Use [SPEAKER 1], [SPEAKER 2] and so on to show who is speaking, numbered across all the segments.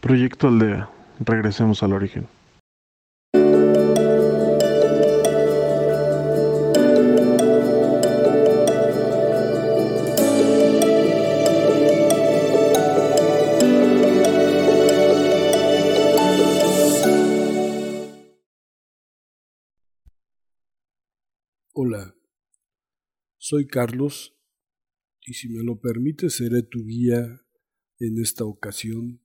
[SPEAKER 1] Proyecto Aldea. Regresemos al origen.
[SPEAKER 2] Hola, soy Carlos y si me lo permite seré tu guía en esta ocasión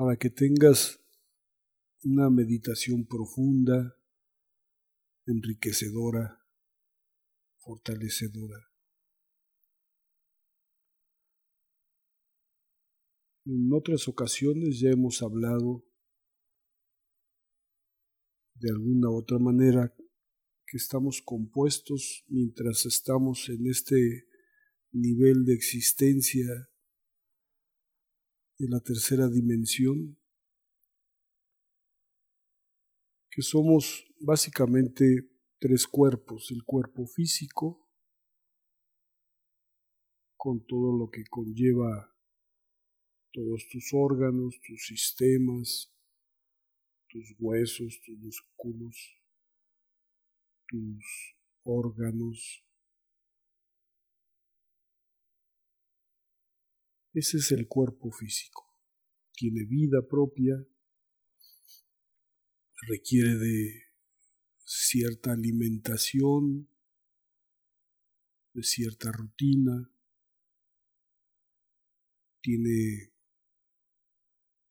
[SPEAKER 2] para que tengas una meditación profunda, enriquecedora, fortalecedora. En otras ocasiones ya hemos hablado de alguna otra manera que estamos compuestos mientras estamos en este nivel de existencia de la tercera dimensión, que somos básicamente tres cuerpos, el cuerpo físico, con todo lo que conlleva todos tus órganos, tus sistemas, tus huesos, tus músculos, tus órganos. Ese es el cuerpo físico. Tiene vida propia, requiere de cierta alimentación, de cierta rutina, tiene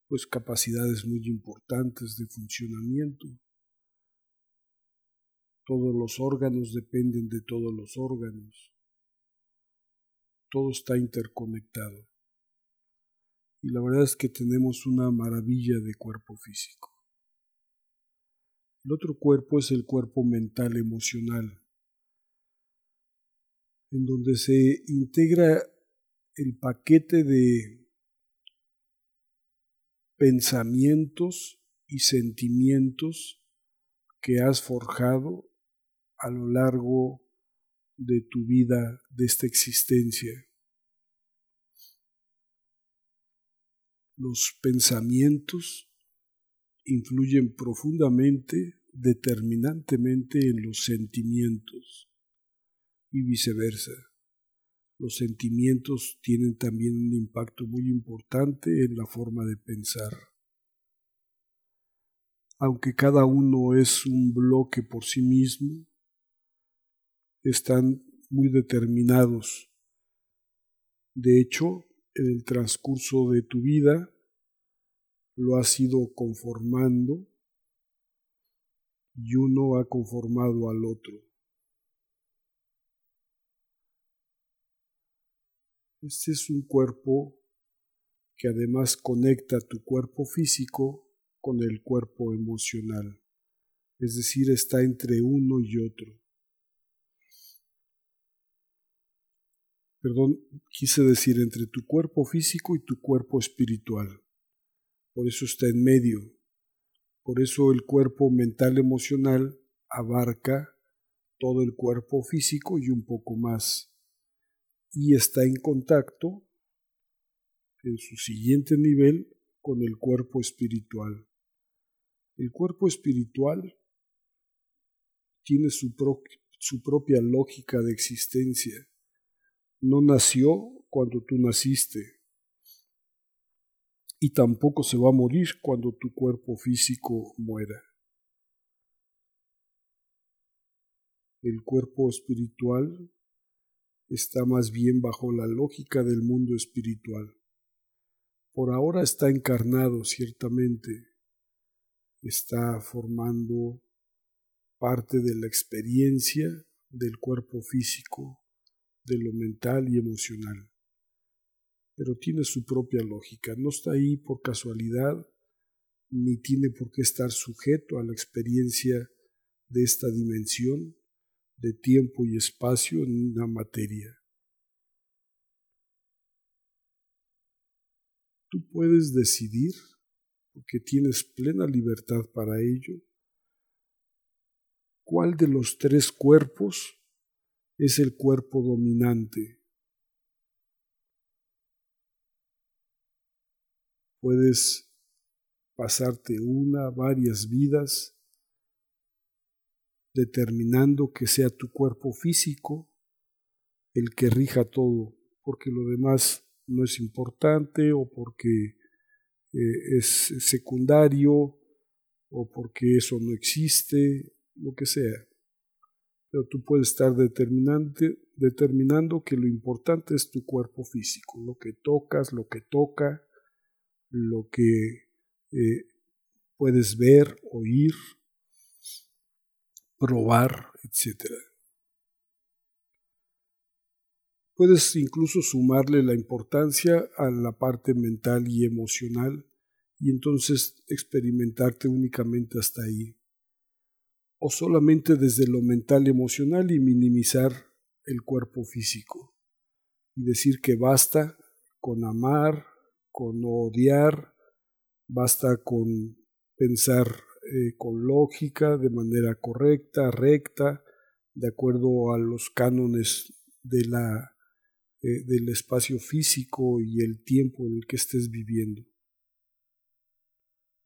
[SPEAKER 2] pues capacidades muy importantes de funcionamiento. Todos los órganos dependen de todos los órganos. Todo está interconectado. Y la verdad es que tenemos una maravilla de cuerpo físico. El otro cuerpo es el cuerpo mental emocional, en donde se integra el paquete de pensamientos y sentimientos que has forjado a lo largo de tu vida, de esta existencia. Los pensamientos influyen profundamente, determinantemente en los sentimientos y viceversa los sentimientos tienen también un impacto muy importante en la forma de pensar. Aunque cada uno es un bloque por sí mismo, están muy determinados. De hecho, en el transcurso de tu vida lo has ido conformando y uno ha conformado al otro. Este es un cuerpo que además conecta tu cuerpo físico con el cuerpo emocional, es decir, está entre uno y otro. Perdón, quise decir entre tu cuerpo físico y tu cuerpo espiritual. Por eso está en medio. Por eso el cuerpo mental emocional abarca todo el cuerpo físico y un poco más y está en contacto en su siguiente nivel con el cuerpo espiritual. El cuerpo espiritual tiene su, propia lógica de existencia. No nació cuando tú naciste y tampoco se va a morir cuando tu cuerpo físico muera. El cuerpo espiritual está más bien bajo la lógica del mundo espiritual. Por ahora está encarnado, ciertamente, está formando parte de la experiencia del cuerpo físico, de lo mental y emocional. Pero tiene su propia lógica, no está ahí por casualidad, ni tiene por qué estar sujeto a la experiencia de esta dimensión, de tiempo y espacio en una materia. Tú puedes decidir, porque tienes plena libertad para ello, cuál de los tres cuerpos es el cuerpo dominante. Puedes pasarte una, varias vidas determinando que sea tu cuerpo físico el que rija todo, porque lo demás no es importante o porque eh, es secundario o porque eso no existe, lo que sea. Pero tú puedes estar determinando que lo importante es tu cuerpo físico, lo que tocas, lo que toca, lo que eh, puedes ver, oír, probar, etc. Puedes incluso sumarle la importancia a la parte mental y emocional y entonces experimentarte únicamente hasta ahí. O solamente desde lo mental y emocional y minimizar el cuerpo físico. Y decir que basta con amar, con odiar, basta con pensar eh, con lógica, de manera correcta, recta, de acuerdo a los cánones de la eh, del espacio físico y el tiempo en el que estés viviendo.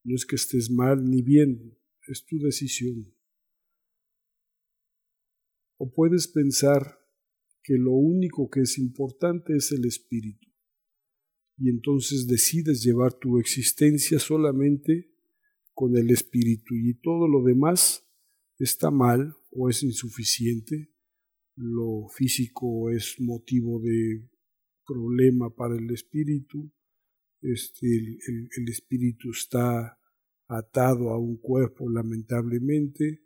[SPEAKER 2] No es que estés mal ni bien, es tu decisión. O puedes pensar que lo único que es importante es el espíritu, y entonces decides llevar tu existencia solamente con el espíritu y todo lo demás está mal o es insuficiente. Lo físico es motivo de problema para el espíritu, este, el, espíritu está atado a un cuerpo lamentablemente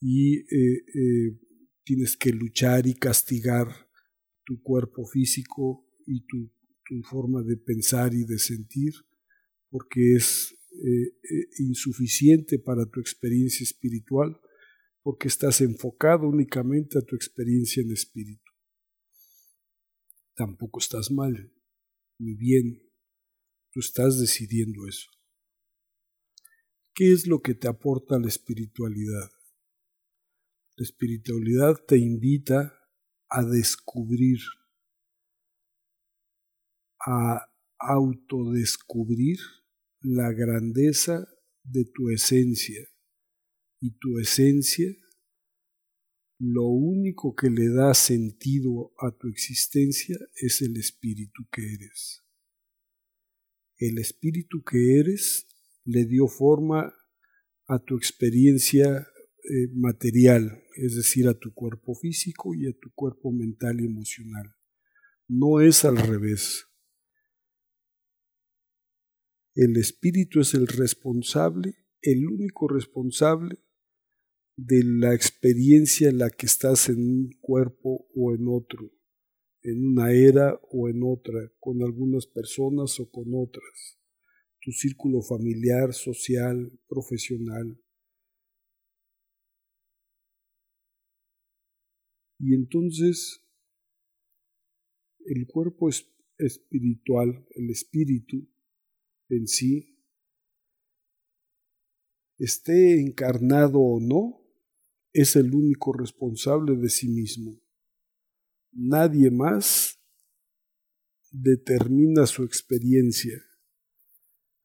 [SPEAKER 2] y eh, eh, tienes que luchar y castigar tu cuerpo físico y tu, forma de pensar y de sentir porque es eh, insuficiente para tu experiencia espiritual porque estás enfocado únicamente a tu experiencia en espíritu. Tampoco estás mal, ni bien, tú estás decidiendo eso. ¿Qué es lo que te aporta la espiritualidad? La espiritualidad te invita a descubrir, a autodescubrir la grandeza de tu esencia y tu esencia, lo único que le da sentido a tu existencia es el espíritu que eres. El espíritu que eres le dio forma a tu experiencia eh, material, es decir, a tu cuerpo físico y a tu cuerpo mental y emocional. No es al revés. El espíritu es el responsable, el único responsable de la experiencia en la que estás en un cuerpo o en otro, en una era o en otra, con algunas personas o con otras, tu círculo familiar, social, profesional. Y entonces el cuerpo espiritual, el espíritu en sí, esté encarnado o no, es el único responsable de sí mismo. Nadie más determina su experiencia.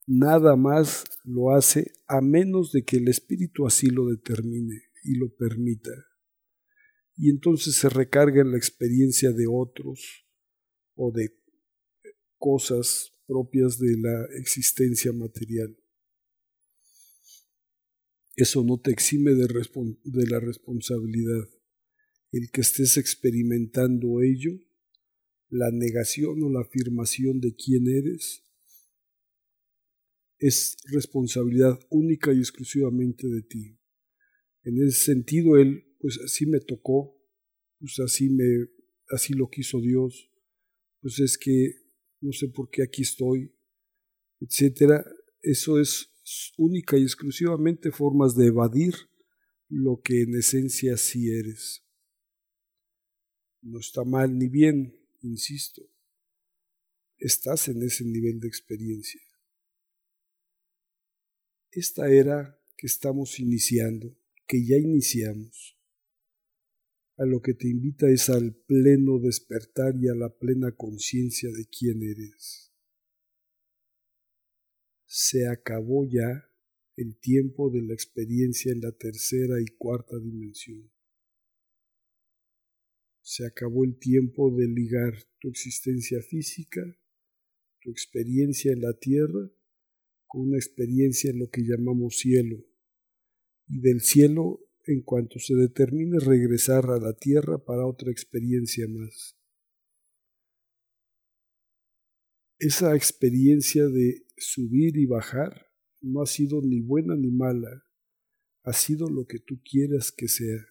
[SPEAKER 2] Nada más lo hace a menos de que el espíritu así lo determine y lo permita. Y entonces se recarga en la experiencia de otros o de cosas propias de la existencia material eso no te exime de, de, la responsabilidad. El que estés experimentando ello, la negación o la afirmación de quién eres, es responsabilidad única y exclusivamente de ti. En ese sentido, él, pues así me tocó, pues así me, así lo quiso Dios, pues es que no sé por qué aquí estoy, etcétera. Eso es única y exclusivamente formas de evadir lo que en esencia sí eres. No está mal ni bien, insisto. Estás en ese nivel de experiencia. Esta era que estamos iniciando, que ya iniciamos, a lo que te invita es al pleno despertar y a la plena conciencia de quién eres se acabó ya el tiempo de la experiencia en la tercera y cuarta dimensión. Se acabó el tiempo de ligar tu existencia física, tu experiencia en la tierra, con una experiencia en lo que llamamos cielo. Y del cielo, en cuanto se determine regresar a la tierra para otra experiencia más. Esa experiencia de subir y bajar no ha sido ni buena ni mala, ha sido lo que tú quieras que sea.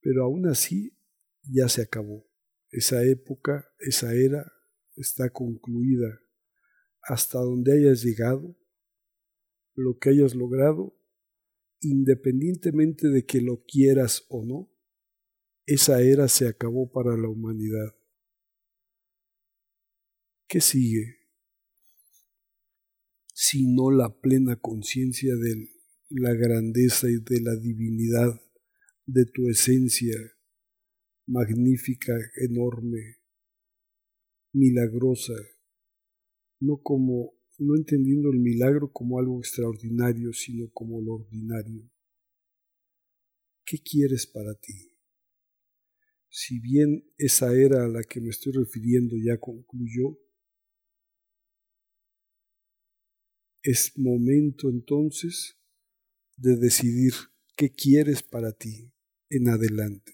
[SPEAKER 2] Pero aún así ya se acabó. Esa época, esa era está concluida. Hasta donde hayas llegado, lo que hayas logrado, independientemente de que lo quieras o no, esa era se acabó para la humanidad. ¿Qué sigue? Sino la plena conciencia de la grandeza y de la divinidad de tu esencia magnífica, enorme, milagrosa, no como no entendiendo el milagro como algo extraordinario, sino como lo ordinario. ¿Qué quieres para ti? Si bien esa era a la que me estoy refiriendo ya concluyó, es momento entonces de decidir qué quieres para ti en adelante.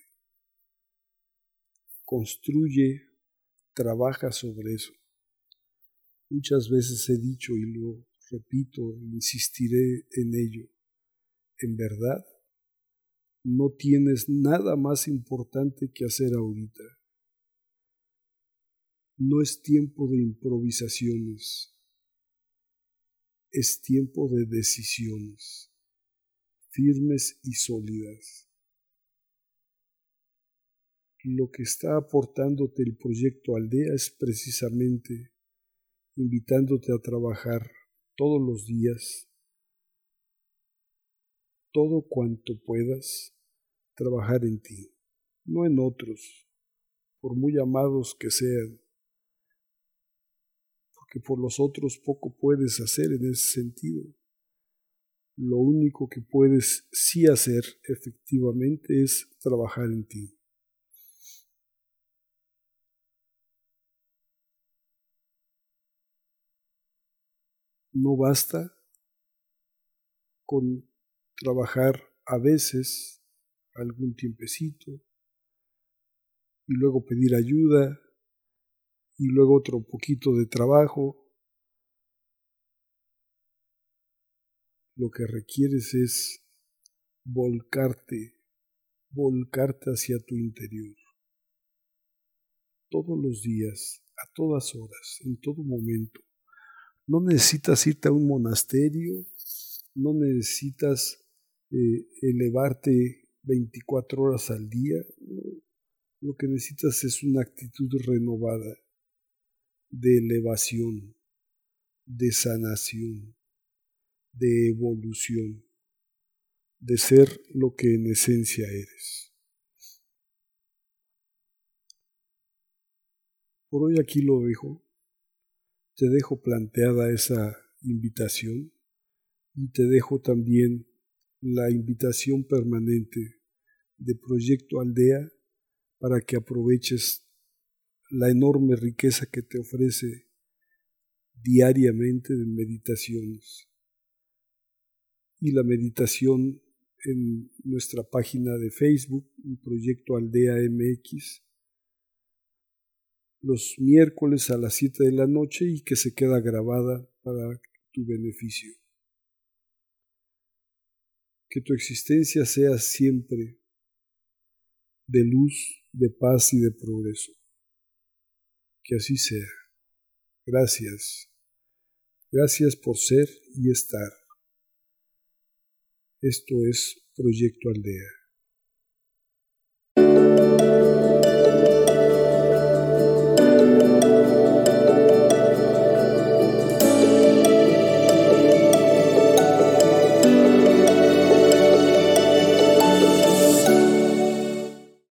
[SPEAKER 2] Construye trabaja sobre eso. Muchas veces he dicho y lo repito, insistiré en ello. En verdad, no tienes nada más importante que hacer ahorita. No es tiempo de improvisaciones, es tiempo de decisiones firmes y sólidas lo que está aportándote el proyecto Aldea es precisamente invitándote a trabajar todos los días, todo cuanto puedas, trabajar en ti, no en otros, por muy amados que sean, porque por los otros poco puedes hacer en ese sentido. Lo único que puedes sí hacer efectivamente es trabajar en ti. No basta con trabajar a veces algún tiempecito y luego pedir ayuda y luego otro poquito de trabajo. Lo que requieres es volcarte, volcarte hacia tu interior. Todos los días, a todas horas, en todo momento. No necesitas irte a un monasterio, no necesitas eh, elevarte 24 horas al día. Lo que necesitas es una actitud renovada de elevación, de sanación, de evolución, de ser lo que en esencia eres. Por hoy aquí lo dejo te dejo planteada esa invitación y te dejo también la invitación permanente de Proyecto Aldea para que aproveches la enorme riqueza que te ofrece diariamente de meditaciones. Y la meditación en nuestra página de Facebook, Proyecto Aldea MX, los miércoles a las 7 de la noche y que se queda grabada para tu beneficio. Que tu existencia sea siempre de luz, de paz y de progreso. Que así sea. Gracias. Gracias por ser y estar. Esto es Proyecto Aldea.